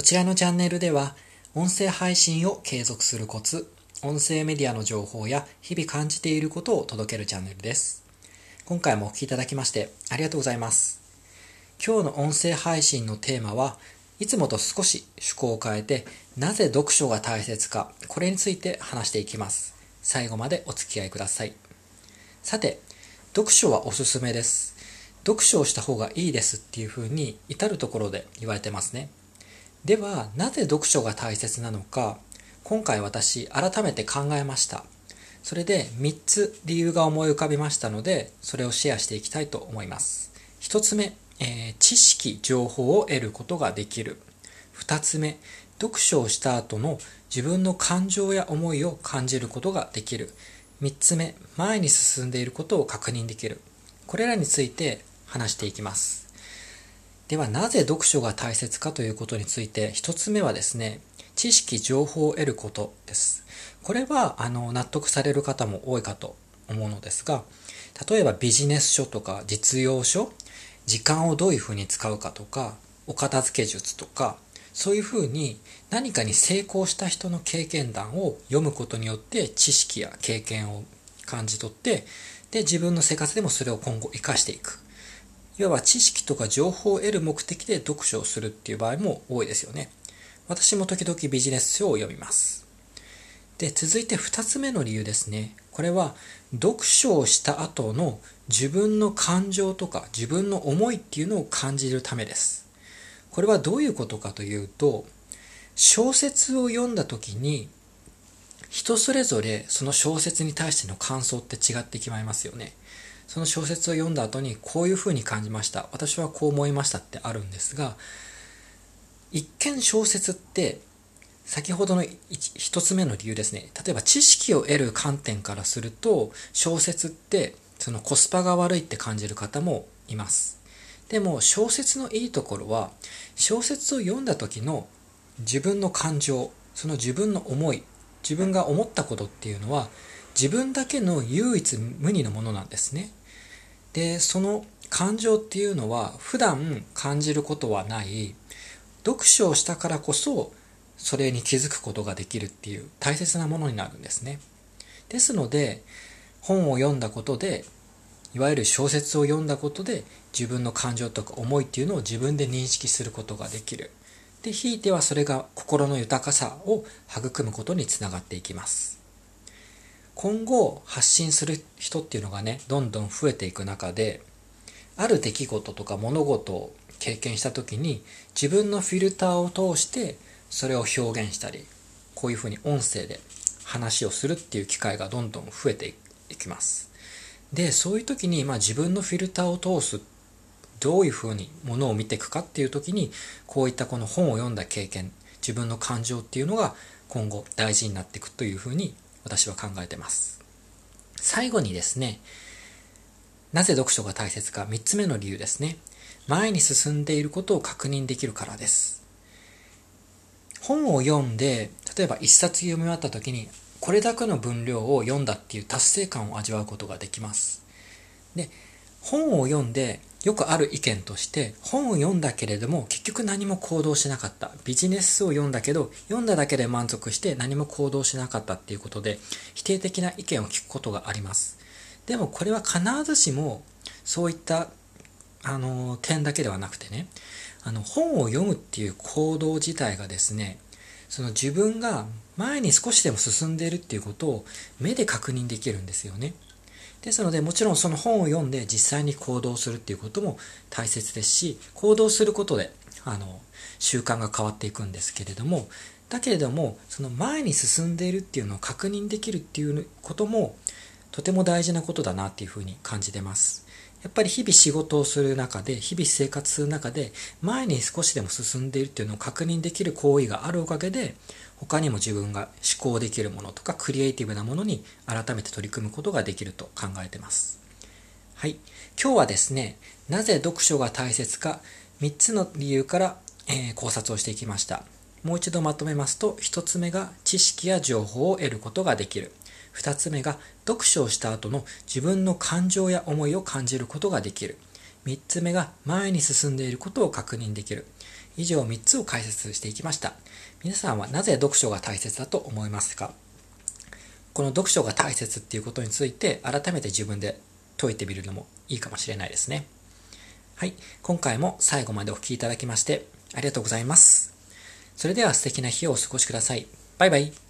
こちらのチャンネルでは、音声配信を継続するコツ、音声メディアの情報や日々感じていることを届けるチャンネルです。今回もお聴きいただきましてありがとうございます。今日の音声配信のテーマは、いつもと少し趣向を変えて、なぜ読書が大切か、これについて話していきます。最後までお付き合いください。さて、読書はおすすめです。読書をした方がいいですっていうふうに至るところで言われてますね。ではなぜ読書が大切なのか今回私改めて考えました。それで3つ理由が思い浮かびましたのでそれをシェアしていきたいと思います。1つ目、えー、知識情報を得ることができる。2つ目読書をした後の自分の感情や思いを感じることができる。3つ目前に進んでいることを確認できる。これらについて話していきます。ではなぜ読書が大切かということについて一つ目はですね知識情報を得ることです。これはあの納得される方も多いかと思うのですが例えばビジネス書とか実用書時間をどういうふうに使うかとかお片付け術とかそういうふうに何かに成功した人の経験談を読むことによって知識や経験を感じ取ってで自分の生活でもそれを今後生かしていく。いわば知識とか情報を得る目的で読書をするっていう場合も多いですよね。私も時々ビジネス書を読みます。で、続いて2つ目の理由ですね。これは読書をした後の自分の感情とか自分の思いっていうのを感じるためです。これはどういうことかというと、小説を読んだ時に人それぞれその小説に対しての感想って違ってきまいますよね。その小説を読んだ後にこういうふうに感じました。私はこう思いましたってあるんですが一見小説って先ほどの一つ目の理由ですね。例えば知識を得る観点からすると小説ってそのコスパが悪いって感じる方もいます。でも小説のいいところは小説を読んだ時の自分の感情その自分の思い自分が思ったことっていうのは自分だけの唯一無二のものなんですね。でその感情っていうのは普段感じることはない。読書をしたからこそそれに気づくことができるっていう大切なものになるんですね。ですので本を読んだことでいわゆる小説を読んだことで自分の感情とか思いっていうのを自分で認識することができる。でひいてはそれが心の豊かさを育むことにつながっていきます。今後発信する人っていうのがねどんどん増えていく中である出来事とか物事を経験した時に自分のフィルターを通してそれを表現したりこういうふうに音声で話をするっていう機会がどんどん増えていきます。でそういう時に、まあ、自分のフィルターを通すどういうふうにものを見ていくかっていう時にこういったこの本を読んだ経験自分の感情っていうのが今後大事になっていくというふうに私は考えてます。最後にですね、なぜ読書が大切か3つ目の理由ですね。前に進んでいることを確認できるからです。本を読んで、例えば一冊読み終わった時に、これだけの分量を読んだっていう達成感を味わうことができます。で、本を読んでよくある意見として本を読んだけれども結局何も行動しなかった。ビジネスを読んだけど読んだだけで満足して何も行動しなかったっていうことで否定的な意見を聞くことがあります。でもこれは必ずしもそういったあの点だけではなくてねあの本を読むっていう行動自体がですねその自分が前に少しでも進んでいるっていうことを目で確認できるんですよね。ですのでもちろんその本を読んで実際に行動するっていうことも大切ですし行動することであの習慣が変わっていくんですけれどもだけれどもその前に進んでいるっていうのを確認できるっていうこともとても大事なことだなっていうふうに感じてます。やっぱり日々仕事をする中で日々生活する中で前に少しでも進んでいるっていうのを確認できる行為があるおかげで他にも自分が思考できるものとかクリエイティブなものに改めて取り組むことができると考えてます。はい。今日はですね、なぜ読書が大切か3つの理由から、えー、考察をしていきました。もう一度まとめますと、1つ目が知識や情報を得ることができる。2つ目が読書をした後の自分の感情や思いを感じることができる。3つ目が前に進んでいることを確認できる。以上3つを解説していきました。皆さんはなぜ読書が大切だと思いますか？この読書が大切っていうことについて改めて自分で解いてみるのもいいかもしれないですね。はい。今回も最後までお聴きいただきましてありがとうございます。それでは素敵な日をお過ごしください。バイバイ。